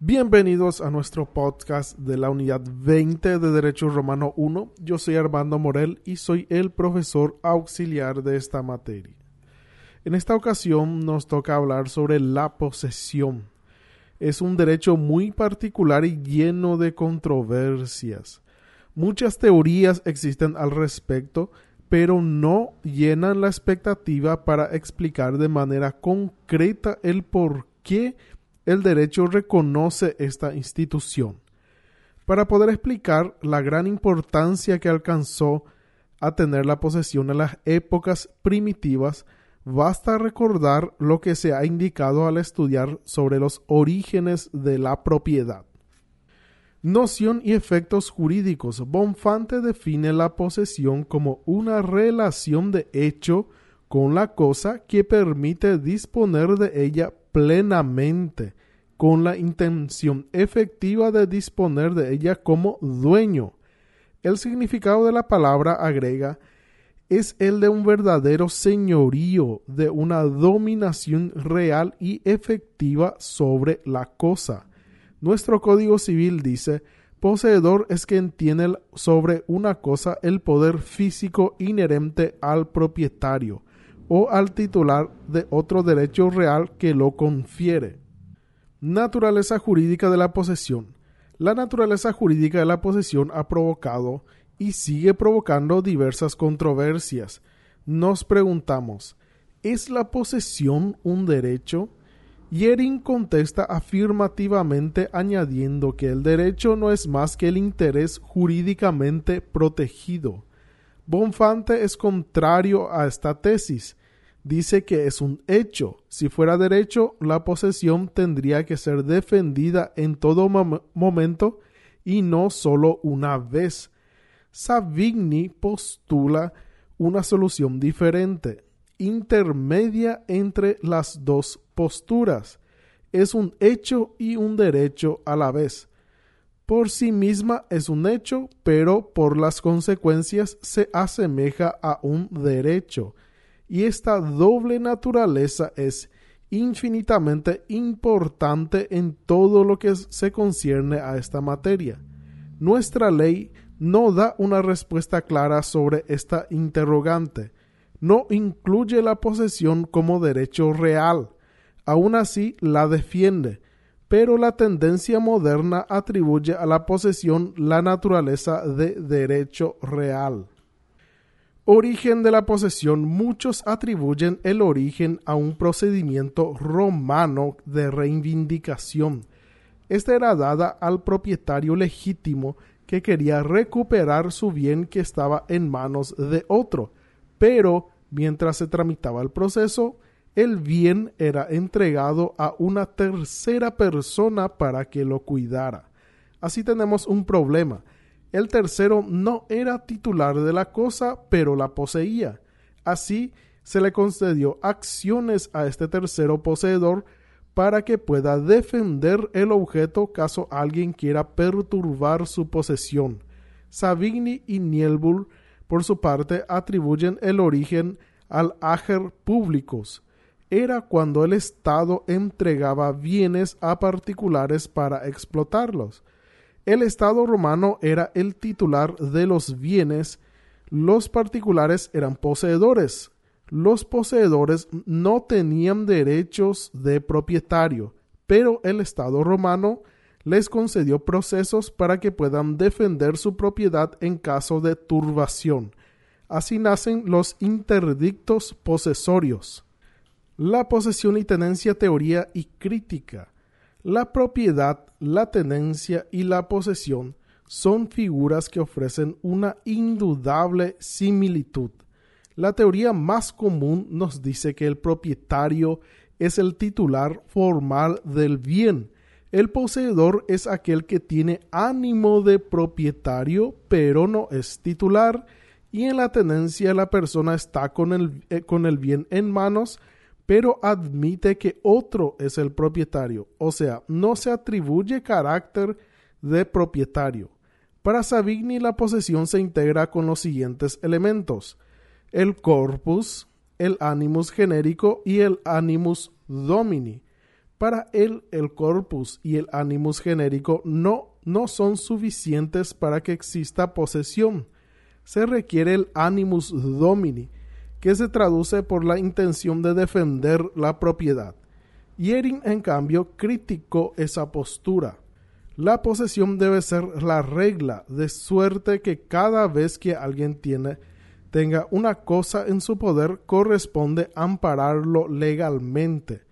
Bienvenidos a nuestro podcast de la unidad 20 de Derecho Romano 1. Yo soy Armando Morel y soy el profesor auxiliar de esta materia. En esta ocasión nos toca hablar sobre la posesión. Es un derecho muy particular y lleno de controversias. Muchas teorías existen al respecto, pero no llenan la expectativa para explicar de manera concreta el por qué el derecho reconoce esta institución. Para poder explicar la gran importancia que alcanzó a tener la posesión en las épocas primitivas, basta recordar lo que se ha indicado al estudiar sobre los orígenes de la propiedad. Noción y efectos jurídicos. Bonfante define la posesión como una relación de hecho con la cosa que permite disponer de ella plenamente, con la intención efectiva de disponer de ella como dueño. El significado de la palabra agrega es el de un verdadero señorío, de una dominación real y efectiva sobre la cosa. Nuestro Código Civil dice, poseedor es quien tiene sobre una cosa el poder físico inherente al propietario o al titular de otro derecho real que lo confiere. Naturaleza jurídica de la posesión. La naturaleza jurídica de la posesión ha provocado y sigue provocando diversas controversias. Nos preguntamos, ¿es la posesión un derecho? Yering contesta afirmativamente añadiendo que el derecho no es más que el interés jurídicamente protegido. Bonfante es contrario a esta tesis. Dice que es un hecho. Si fuera derecho, la posesión tendría que ser defendida en todo momento y no solo una vez. Savigny postula una solución diferente intermedia entre las dos posturas. Es un hecho y un derecho a la vez. Por sí misma es un hecho, pero por las consecuencias se asemeja a un derecho. Y esta doble naturaleza es infinitamente importante en todo lo que se concierne a esta materia. Nuestra ley no da una respuesta clara sobre esta interrogante no incluye la posesión como derecho real. Aún así la defiende, pero la tendencia moderna atribuye a la posesión la naturaleza de derecho real. Origen de la posesión. Muchos atribuyen el origen a un procedimiento romano de reivindicación. Esta era dada al propietario legítimo que quería recuperar su bien que estaba en manos de otro pero mientras se tramitaba el proceso, el bien era entregado a una tercera persona para que lo cuidara. Así tenemos un problema. El tercero no era titular de la cosa, pero la poseía. Así se le concedió acciones a este tercero poseedor para que pueda defender el objeto caso alguien quiera perturbar su posesión. Savigny y Nielbull por su parte, atribuyen el origen al ager públicos. Era cuando el Estado entregaba bienes a particulares para explotarlos. El Estado romano era el titular de los bienes, los particulares eran poseedores. Los poseedores no tenían derechos de propietario, pero el Estado romano les concedió procesos para que puedan defender su propiedad en caso de turbación. Así nacen los interdictos posesorios. La posesión y tenencia, teoría y crítica. La propiedad, la tenencia y la posesión son figuras que ofrecen una indudable similitud. La teoría más común nos dice que el propietario es el titular formal del bien, el poseedor es aquel que tiene ánimo de propietario, pero no es titular, y en la tenencia la persona está con el, eh, con el bien en manos, pero admite que otro es el propietario, o sea, no se atribuye carácter de propietario. Para Savigny la posesión se integra con los siguientes elementos: el corpus, el animus genérico y el animus domini Para él, el corpus y el animus genérico no, no son suficientes para que exista posesión. Se requiere el animus domini, que se traduce por la intención de defender la propiedad. Yering, en cambio, criticó esa postura. La posesión debe ser la regla, de suerte que cada vez que alguien tiene, tenga una cosa en su poder, corresponde ampararlo legalmente.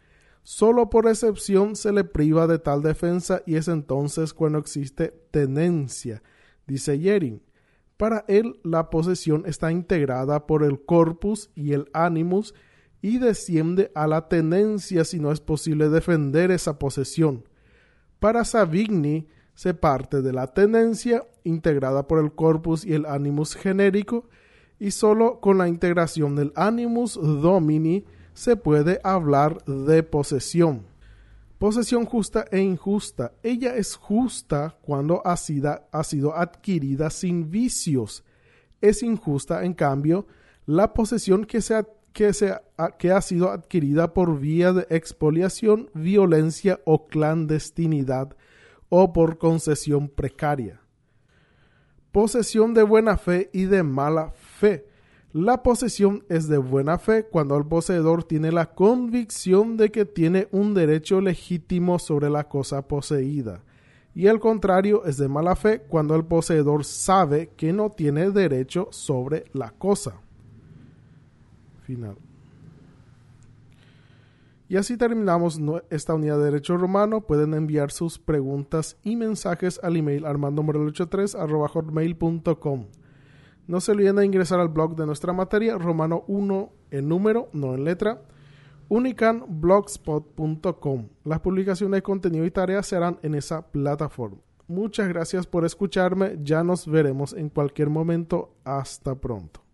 Solo por excepción se le priva de tal defensa y es entonces cuando existe tenencia, dice Yering. Para él, la posesión está integrada por el corpus y el animus y desciende a la tenencia si no es posible defender esa posesión. Para Savigny se parte de la tenencia integrada por el corpus y el animus genérico y solo con la integración del animus domini se puede hablar de posesión. Posesión justa e injusta. Ella es justa cuando ha sido, ha sido adquirida sin vicios. Es injusta, en cambio, la posesión que que, que ha sido adquirida por vía de expoliación, violencia o clandestinidad o por concesión precaria. Posesión de buena fe y de mala fe. La posesión es de buena fe cuando el poseedor tiene la convicción de que tiene un derecho legítimo sobre la cosa poseída. Y el contrario es de mala fe cuando el poseedor sabe que no tiene derecho sobre la cosa. Final. Y así terminamos esta unidad de Derecho Romano. Pueden enviar sus preguntas y mensajes al email armandomorel83 No se olviden de ingresar al blog de nuestra materia, romano 1 en número, no en letra, unicanblogspot.com. Las publicaciones de contenido y tareas serán en esa plataforma. Muchas gracias por escucharme. Ya nos veremos en cualquier momento. Hasta pronto.